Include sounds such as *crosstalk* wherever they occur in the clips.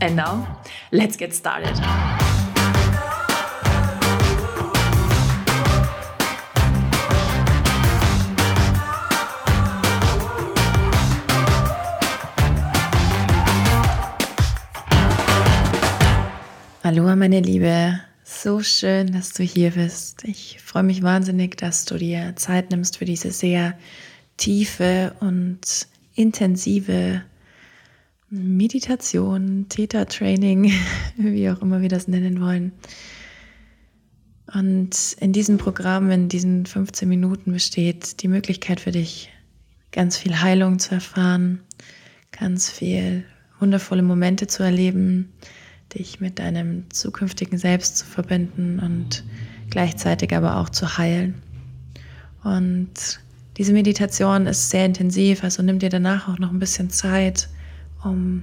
And now, let's get started. Hallo meine Liebe, so schön, dass du hier bist. Ich freue mich wahnsinnig, dass du dir Zeit nimmst für diese sehr tiefe und intensive Meditation, Theta-Training, *laughs* wie auch immer wir das nennen wollen. Und in diesem Programm, in diesen 15 Minuten besteht die Möglichkeit für dich, ganz viel Heilung zu erfahren, ganz viel wundervolle Momente zu erleben, dich mit deinem zukünftigen Selbst zu verbinden und gleichzeitig aber auch zu heilen. Und diese Meditation ist sehr intensiv, also nimm dir danach auch noch ein bisschen Zeit, um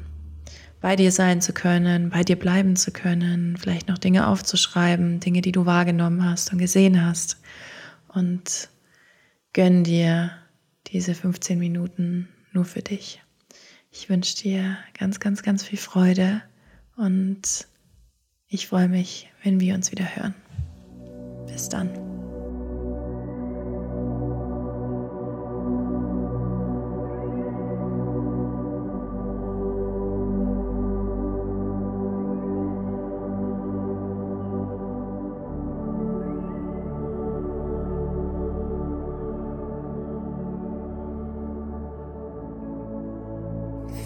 bei dir sein zu können, bei dir bleiben zu können, vielleicht noch Dinge aufzuschreiben, Dinge, die du wahrgenommen hast und gesehen hast. Und gönn dir diese 15 Minuten nur für dich. Ich wünsche dir ganz, ganz, ganz viel Freude und ich freue mich, wenn wir uns wieder hören. Bis dann.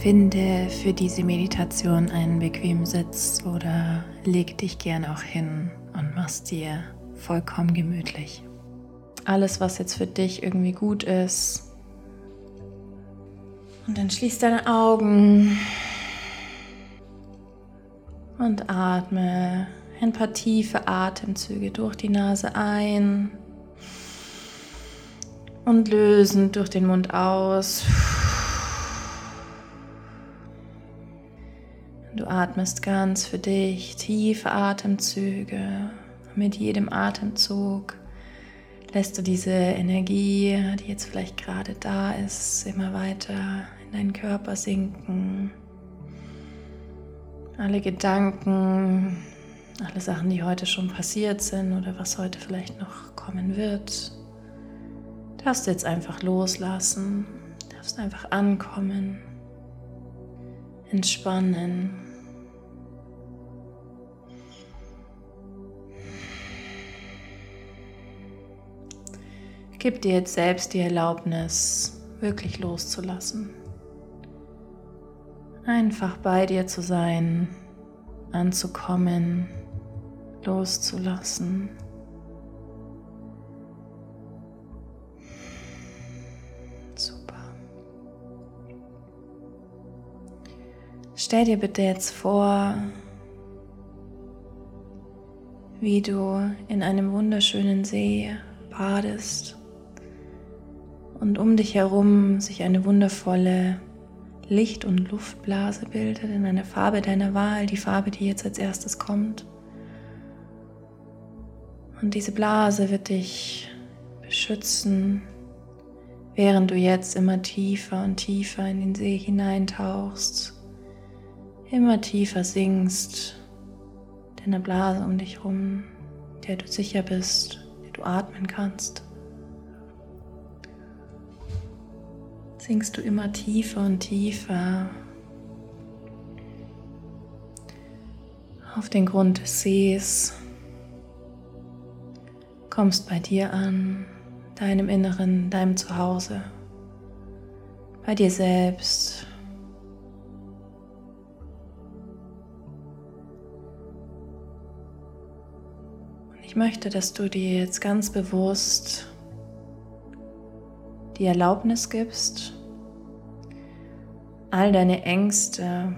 Finde für diese Meditation einen bequemen Sitz oder leg dich gern auch hin und mach's dir vollkommen gemütlich. Alles, was jetzt für dich irgendwie gut ist. Und dann schließ deine Augen und atme ein paar tiefe Atemzüge durch die Nase ein und lösend durch den Mund aus. Atmest ganz für dich tiefe Atemzüge. Mit jedem Atemzug lässt du diese Energie, die jetzt vielleicht gerade da ist, immer weiter in deinen Körper sinken. Alle Gedanken, alle Sachen, die heute schon passiert sind oder was heute vielleicht noch kommen wird, darfst du jetzt einfach loslassen, darfst einfach ankommen, entspannen. Gib dir jetzt selbst die Erlaubnis, wirklich loszulassen. Einfach bei dir zu sein, anzukommen, loszulassen. Super. Stell dir bitte jetzt vor, wie du in einem wunderschönen See badest und um dich herum sich eine wundervolle Licht- und Luftblase bildet in einer Farbe deiner Wahl, die Farbe, die jetzt als erstes kommt. Und diese Blase wird dich beschützen, während du jetzt immer tiefer und tiefer in den See hineintauchst, immer tiefer sinkst, deiner Blase um dich herum, der du sicher bist, der du atmen kannst. Sinkst du immer tiefer und tiefer auf den Grund des Sees, kommst bei dir an, deinem Inneren, deinem Zuhause, bei dir selbst. Und ich möchte, dass du dir jetzt ganz bewusst die Erlaubnis gibst, all deine Ängste,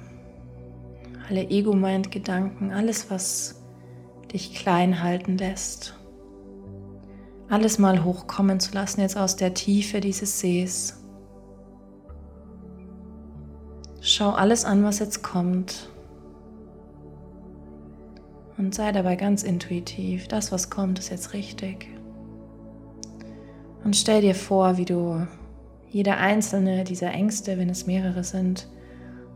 alle Ego-Mind-Gedanken, alles, was dich klein halten lässt. Alles mal hochkommen zu lassen, jetzt aus der Tiefe dieses Sees. Schau alles an, was jetzt kommt. Und sei dabei ganz intuitiv. Das, was kommt, ist jetzt richtig. Und stell dir vor, wie du jede einzelne dieser Ängste, wenn es mehrere sind,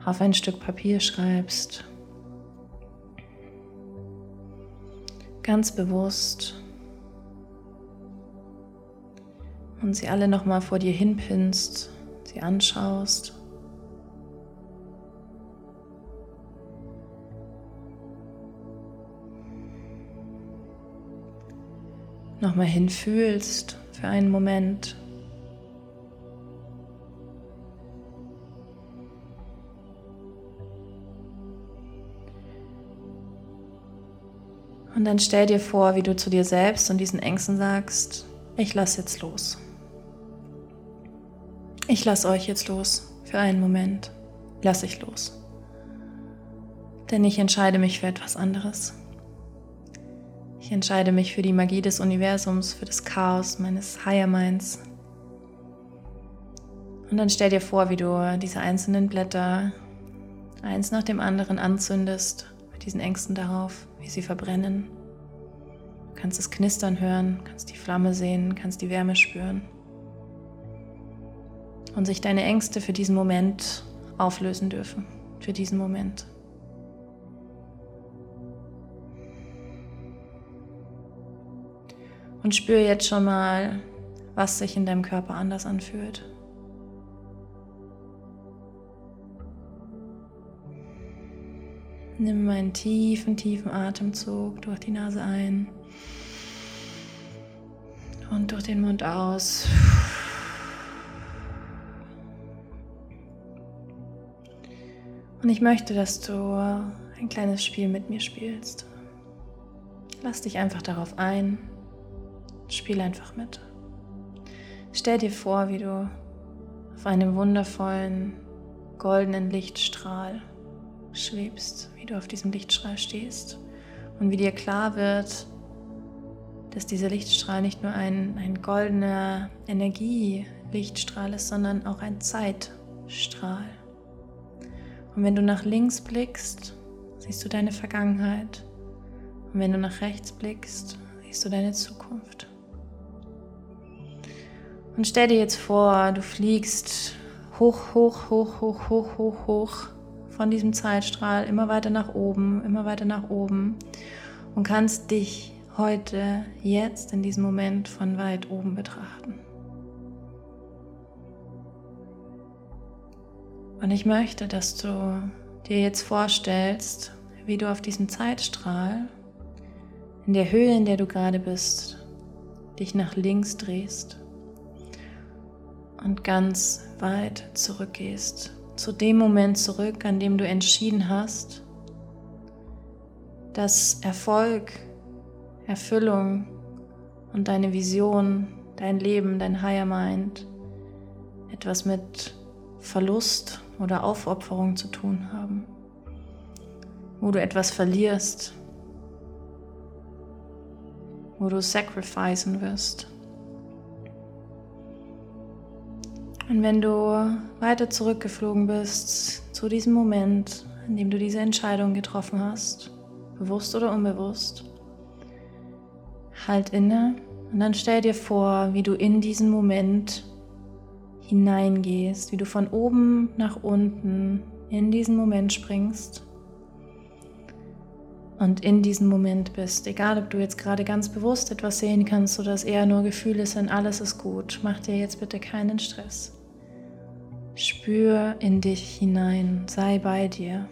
auf ein Stück Papier schreibst. Ganz bewusst. Und sie alle nochmal vor dir hinpinst, sie anschaust. Nochmal hinfühlst für einen Moment. Und dann stell dir vor, wie du zu dir selbst und diesen Ängsten sagst, ich lass jetzt los. Ich lass euch jetzt los für einen Moment. Lass ich los. Denn ich entscheide mich für etwas anderes. Ich entscheide mich für die Magie des Universums, für das Chaos meines Higher Minds. Und dann stell dir vor, wie du diese einzelnen Blätter eins nach dem anderen anzündest mit diesen Ängsten darauf, wie sie verbrennen. Kannst es knistern hören, kannst die Flamme sehen, kannst die Wärme spüren. Und sich deine Ängste für diesen Moment auflösen dürfen. Für diesen Moment. Und spür jetzt schon mal, was sich in deinem Körper anders anfühlt. Nimm einen tiefen, tiefen Atemzug durch die Nase ein und durch den Mund aus. Und ich möchte, dass du ein kleines Spiel mit mir spielst. Lass dich einfach darauf ein. Spiel einfach mit. Stell dir vor, wie du auf einem wundervollen goldenen Lichtstrahl schwebst, wie du auf diesem Lichtstrahl stehst und wie dir klar wird, dass dieser Lichtstrahl nicht nur ein, ein goldener Energielichtstrahl ist, sondern auch ein Zeitstrahl. Und wenn du nach links blickst, siehst du deine Vergangenheit. Und wenn du nach rechts blickst, siehst du deine Zukunft. Und stell dir jetzt vor, du fliegst hoch, hoch, hoch, hoch, hoch, hoch, hoch von diesem Zeitstrahl immer weiter nach oben, immer weiter nach oben und kannst dich heute, jetzt, in diesem Moment von weit oben betrachten. Und ich möchte, dass du dir jetzt vorstellst, wie du auf diesem Zeitstrahl, in der Höhe, in der du gerade bist, dich nach links drehst und ganz weit zurückgehst zu dem Moment zurück, an dem du entschieden hast, dass Erfolg, Erfüllung und deine Vision, dein Leben, dein Higher Mind etwas mit Verlust oder Aufopferung zu tun haben, wo du etwas verlierst, wo du sacrificen wirst. Und wenn du weiter zurückgeflogen bist zu diesem Moment, in dem du diese Entscheidung getroffen hast, bewusst oder unbewusst, halt inne und dann stell dir vor, wie du in diesen Moment hineingehst, wie du von oben nach unten in diesen Moment springst und in diesem Moment bist. Egal, ob du jetzt gerade ganz bewusst etwas sehen kannst oder es eher nur Gefühle sind, alles ist gut. Mach dir jetzt bitte keinen Stress. Spür in dich hinein, sei bei dir.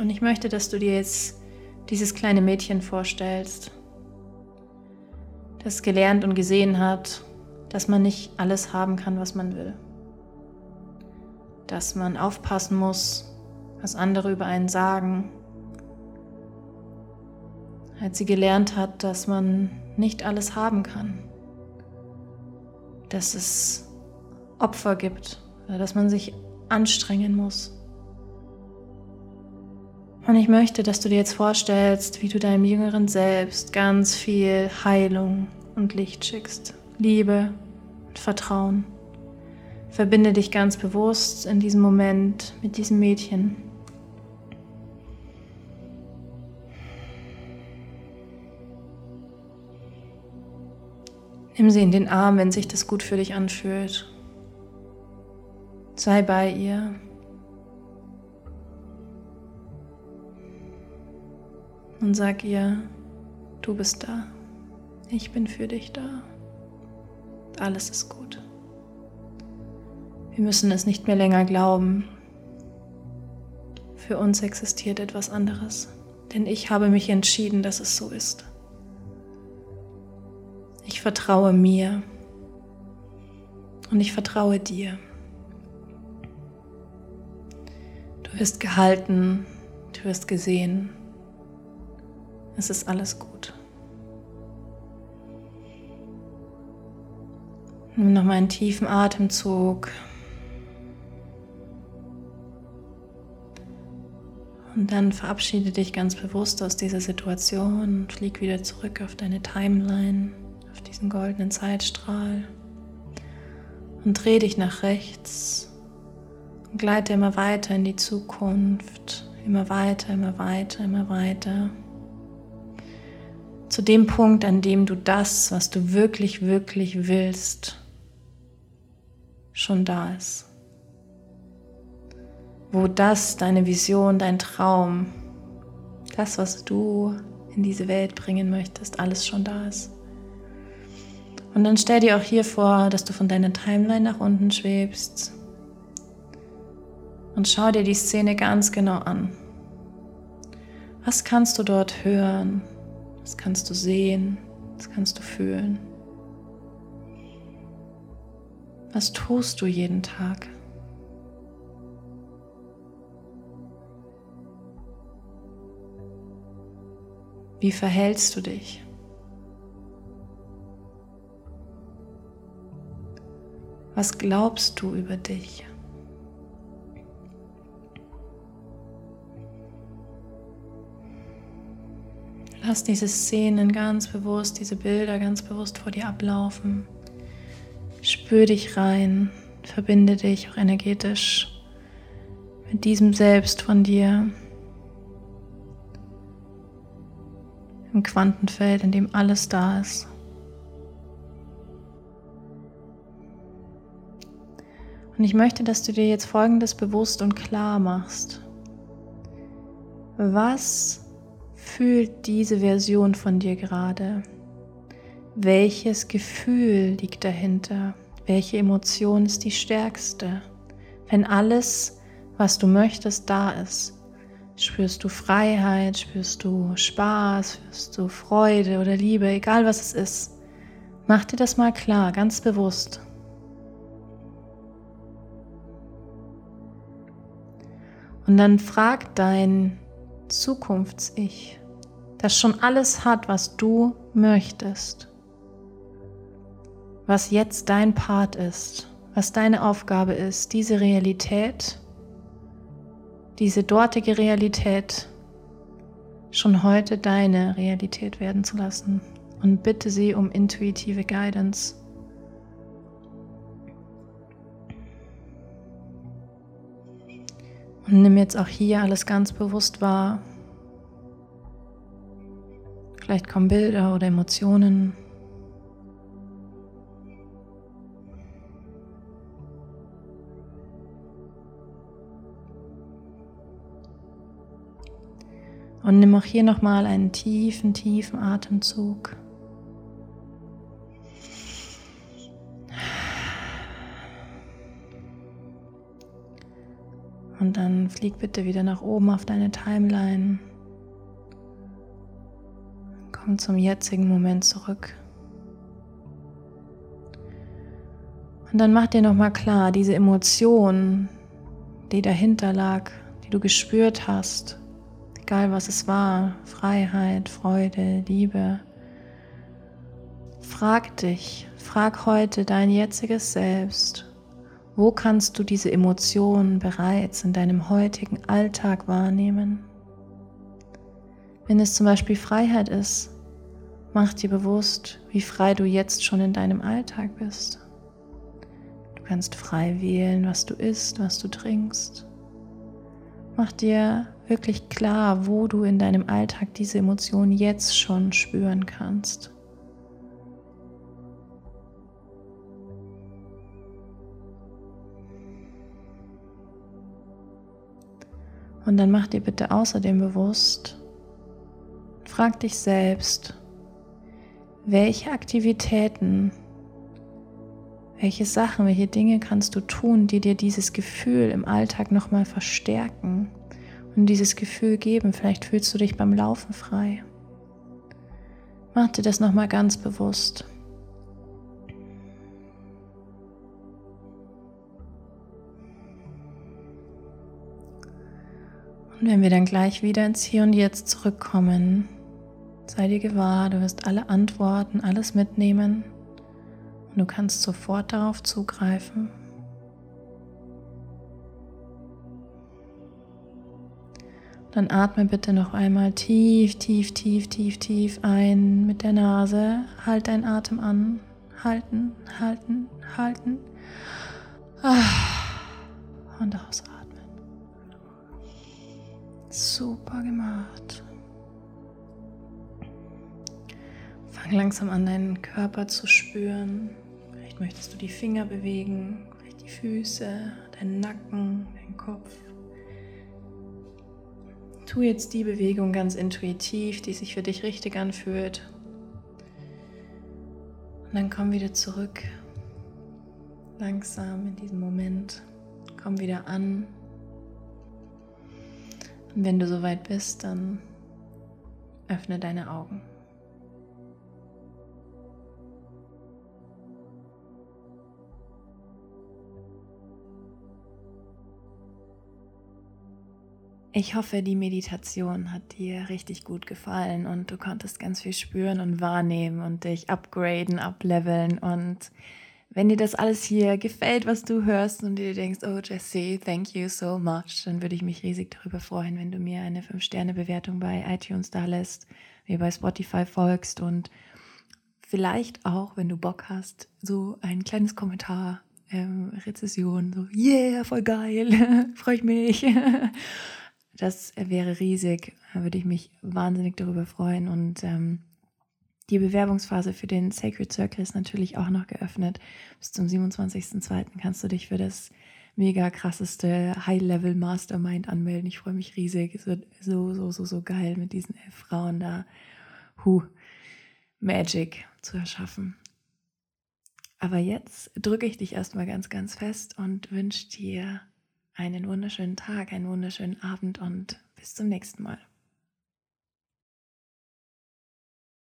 Und ich möchte, dass du dir jetzt dieses kleine Mädchen vorstellst, das gelernt und gesehen hat, dass man nicht alles haben kann, was man will. Dass man aufpassen muss, was andere über einen sagen. Als sie gelernt hat, dass man nicht alles haben kann dass es Opfer gibt, dass man sich anstrengen muss. Und ich möchte, dass du dir jetzt vorstellst, wie du deinem jüngeren Selbst ganz viel Heilung und Licht schickst, Liebe und Vertrauen. Verbinde dich ganz bewusst in diesem Moment mit diesem Mädchen. Nimm sie in den Arm, wenn sich das gut für dich anfühlt. Sei bei ihr. Und sag ihr, du bist da. Ich bin für dich da. Alles ist gut. Wir müssen es nicht mehr länger glauben. Für uns existiert etwas anderes, denn ich habe mich entschieden, dass es so ist. Ich vertraue mir und ich vertraue dir. Du wirst gehalten, du wirst gesehen. Es ist alles gut. Nimm nochmal einen tiefen Atemzug. Und dann verabschiede dich ganz bewusst aus dieser Situation und flieg wieder zurück auf deine Timeline, auf diesen goldenen Zeitstrahl. Und dreh dich nach rechts und gleite immer weiter in die Zukunft, immer weiter, immer weiter, immer weiter. Zu dem Punkt, an dem du das, was du wirklich, wirklich willst, schon da ist wo das, deine Vision, dein Traum, das, was du in diese Welt bringen möchtest, alles schon da ist. Und dann stell dir auch hier vor, dass du von deiner Timeline nach unten schwebst und schau dir die Szene ganz genau an. Was kannst du dort hören? Was kannst du sehen? Was kannst du fühlen? Was tust du jeden Tag? Wie verhältst du dich? Was glaubst du über dich? Lass diese Szenen ganz bewusst, diese Bilder ganz bewusst vor dir ablaufen. Spür dich rein, verbinde dich auch energetisch mit diesem Selbst von dir, im Quantenfeld, in dem alles da ist. Und ich möchte, dass du dir jetzt Folgendes bewusst und klar machst. Was fühlt diese Version von dir gerade? Welches Gefühl liegt dahinter? Welche Emotion ist die stärkste? Wenn alles, was du möchtest, da ist, Spürst du Freiheit, spürst du Spaß, spürst du Freude oder Liebe, egal was es ist. Mach dir das mal klar, ganz bewusst. Und dann frag dein Zukunfts-Ich, das schon alles hat, was du möchtest, was jetzt dein Part ist, was deine Aufgabe ist, diese Realität diese dortige Realität schon heute deine Realität werden zu lassen und bitte sie um intuitive Guidance. Und nimm jetzt auch hier alles ganz bewusst wahr. Vielleicht kommen Bilder oder Emotionen. Und nimm auch hier nochmal einen tiefen, tiefen Atemzug. Und dann flieg bitte wieder nach oben auf deine Timeline. Komm zum jetzigen Moment zurück. Und dann mach dir nochmal klar, diese Emotion, die dahinter lag, die du gespürt hast, egal was es war, Freiheit, Freude, Liebe. Frag dich, frag heute dein jetziges Selbst Wo kannst du diese Emotionen bereits in deinem heutigen Alltag wahrnehmen? Wenn es zum Beispiel Freiheit ist, mach dir bewusst, wie frei du jetzt schon in deinem Alltag bist. Du kannst frei wählen, was du isst, was du trinkst. Mach dir wirklich klar, wo du in deinem Alltag diese Emotionen jetzt schon spüren kannst. Und dann mach dir bitte außerdem bewusst, frag dich selbst, welche Aktivitäten, welche Sachen, welche Dinge kannst du tun, die dir dieses Gefühl im Alltag nochmal verstärken und dieses Gefühl geben. Vielleicht fühlst du dich beim Laufen frei. Mach dir das nochmal ganz bewusst. Und wenn wir dann gleich wieder ins Hier und Jetzt zurückkommen, sei dir gewahr, du wirst alle Antworten, alles mitnehmen und du kannst sofort darauf zugreifen. Dann atme bitte noch einmal tief, tief, tief, tief, tief ein mit der Nase. Halt deinen Atem an. Halten, halten, halten. Ah. Und ausatmen. Super gemacht. Fang langsam an, deinen Körper zu spüren. Vielleicht möchtest du die Finger bewegen, vielleicht die Füße, deinen Nacken, deinen Kopf. Tu jetzt die Bewegung ganz intuitiv, die sich für dich richtig anfühlt. Und dann komm wieder zurück. Langsam in diesem Moment. Komm wieder an und wenn du soweit bist, dann öffne deine Augen. Ich hoffe, die Meditation hat dir richtig gut gefallen und du konntest ganz viel spüren und wahrnehmen und dich upgraden, upleveln und wenn dir das alles hier gefällt, was du hörst und dir denkst, oh Jesse, thank you so much, dann würde ich mich riesig darüber freuen, wenn du mir eine 5-Sterne-Bewertung bei iTunes da lässt, mir bei Spotify folgst und vielleicht auch, wenn du Bock hast, so ein kleines Kommentar, ähm, Rezession, so, yeah, voll geil, *laughs* freue ich mich. *laughs* das wäre riesig, da würde ich mich wahnsinnig darüber freuen und ähm, die Bewerbungsphase für den Sacred Circle ist natürlich auch noch geöffnet. Bis zum 27.02. kannst du dich für das mega krasseste High-Level Mastermind anmelden. Ich freue mich riesig. Es wird so, so, so, so geil mit diesen elf Frauen da. Huh, Magic zu erschaffen. Aber jetzt drücke ich dich erstmal ganz, ganz fest und wünsche dir einen wunderschönen Tag, einen wunderschönen Abend und bis zum nächsten Mal.